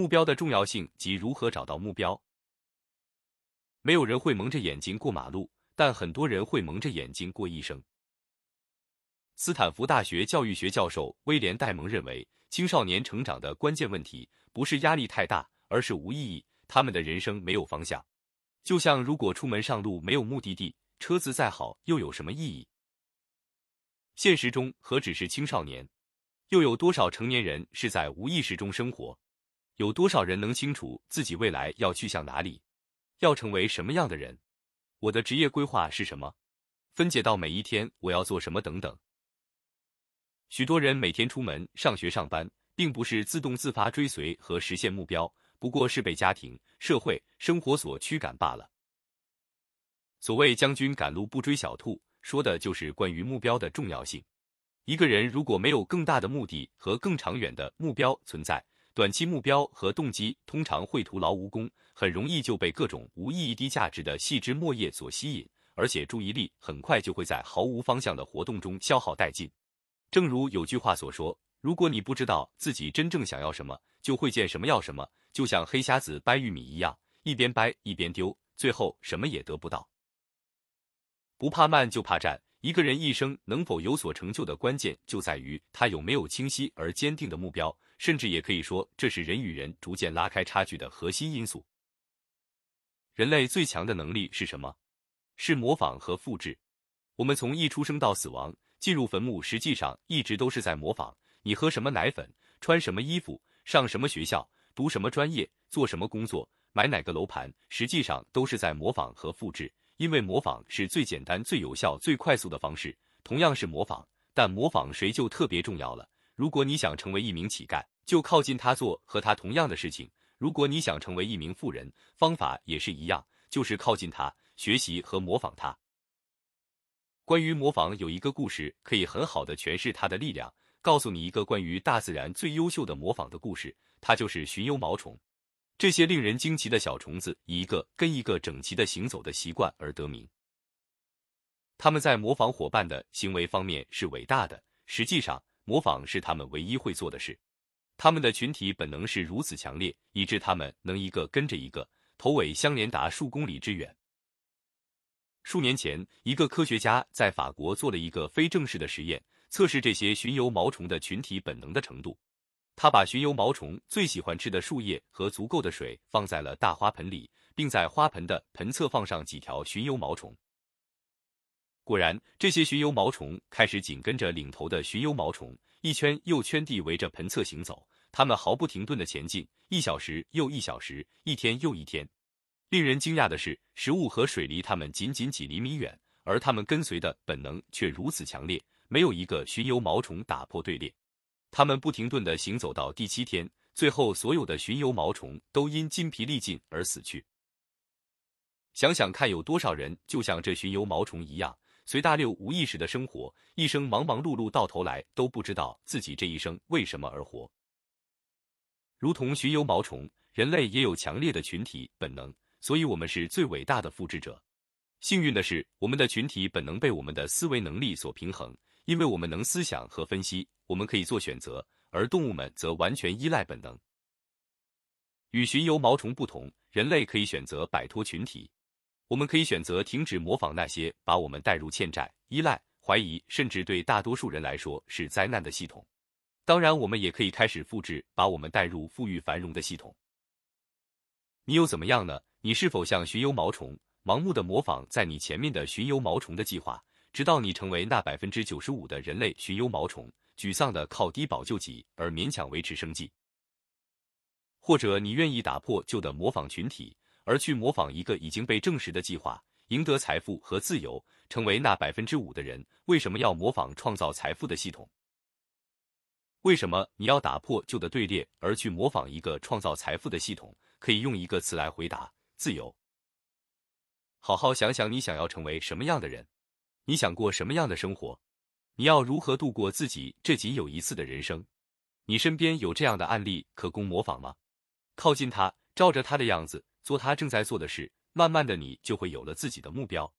目标的重要性及如何找到目标。没有人会蒙着眼睛过马路，但很多人会蒙着眼睛过一生。斯坦福大学教育学教授威廉·戴蒙认为，青少年成长的关键问题不是压力太大，而是无意义。他们的人生没有方向，就像如果出门上路没有目的地，车子再好又有什么意义？现实中何止是青少年，又有多少成年人是在无意识中生活？有多少人能清楚自己未来要去向哪里，要成为什么样的人？我的职业规划是什么？分解到每一天我要做什么等等。许多人每天出门上学上班，并不是自动自发追随和实现目标，不过是被家庭、社会、生活所驱赶罢了。所谓“将军赶路不追小兔”，说的就是关于目标的重要性。一个人如果没有更大的目的和更长远的目标存在，短期目标和动机通常会徒劳无功，很容易就被各种无意义、低价值的细枝末叶所吸引，而且注意力很快就会在毫无方向的活动中消耗殆尽。正如有句话所说：“如果你不知道自己真正想要什么，就会见什么要什么，就像黑瞎子掰玉米一样，一边掰一边丢，最后什么也得不到。”不怕慢，就怕站。一个人一生能否有所成就的关键，就在于他有没有清晰而坚定的目标。甚至也可以说，这是人与人逐渐拉开差距的核心因素。人类最强的能力是什么？是模仿和复制。我们从一出生到死亡，进入坟墓，实际上一直都是在模仿。你喝什么奶粉，穿什么衣服，上什么学校，读什么专业，做什么工作，买哪个楼盘，实际上都是在模仿和复制。因为模仿是最简单、最有效、最快速的方式。同样是模仿，但模仿谁就特别重要了。如果你想成为一名乞丐，就靠近他做和他同样的事情；如果你想成为一名富人，方法也是一样，就是靠近他，学习和模仿他。关于模仿，有一个故事可以很好的诠释它的力量。告诉你一个关于大自然最优秀的模仿的故事，它就是寻幽毛虫。这些令人惊奇的小虫子，以一个跟一个整齐的行走的习惯而得名。他们在模仿伙伴的行为方面是伟大的，实际上。模仿是他们唯一会做的事，他们的群体本能是如此强烈，以致他们能一个跟着一个，头尾相连达数公里之远。数年前，一个科学家在法国做了一个非正式的实验，测试这些巡游毛虫的群体本能的程度。他把巡游毛虫最喜欢吃的树叶和足够的水放在了大花盆里，并在花盆的盆侧放上几条巡游毛虫。果然，这些巡游毛虫开始紧跟着领头的巡游毛虫，一圈又圈地围着盆侧行走。它们毫不停顿地前进，一小时又一小时，一天又一天。令人惊讶的是，食物和水离它们仅仅几厘米远，而它们跟随的本能却如此强烈，没有一个巡游毛虫打破队列。他们不停顿地行走到第七天，最后所有的巡游毛虫都因筋疲力尽而死去。想想看，有多少人就像这巡游毛虫一样？随大流无意识的生活，一生忙忙碌碌，到头来都不知道自己这一生为什么而活。如同巡游毛虫，人类也有强烈的群体本能，所以我们是最伟大的复制者。幸运的是，我们的群体本能被我们的思维能力所平衡，因为我们能思想和分析，我们可以做选择，而动物们则完全依赖本能。与巡游毛虫不同，人类可以选择摆脱群体。我们可以选择停止模仿那些把我们带入欠债、依赖、怀疑，甚至对大多数人来说是灾难的系统。当然，我们也可以开始复制把我们带入富裕繁荣的系统。你又怎么样呢？你是否像巡游毛虫，盲目的模仿在你前面的巡游毛虫的计划，直到你成为那百分之九十五的人类寻幽毛虫，沮丧的靠低保救济而勉强维持生计？或者你愿意打破旧的模仿群体？而去模仿一个已经被证实的计划，赢得财富和自由，成为那百分之五的人。为什么要模仿创造财富的系统？为什么你要打破旧的队列，而去模仿一个创造财富的系统？可以用一个词来回答：自由。好好想想，你想要成为什么样的人？你想过什么样的生活？你要如何度过自己这仅有一次的人生？你身边有这样的案例可供模仿吗？靠近他，照着他的样子。做他正在做的事，慢慢的，你就会有了自己的目标。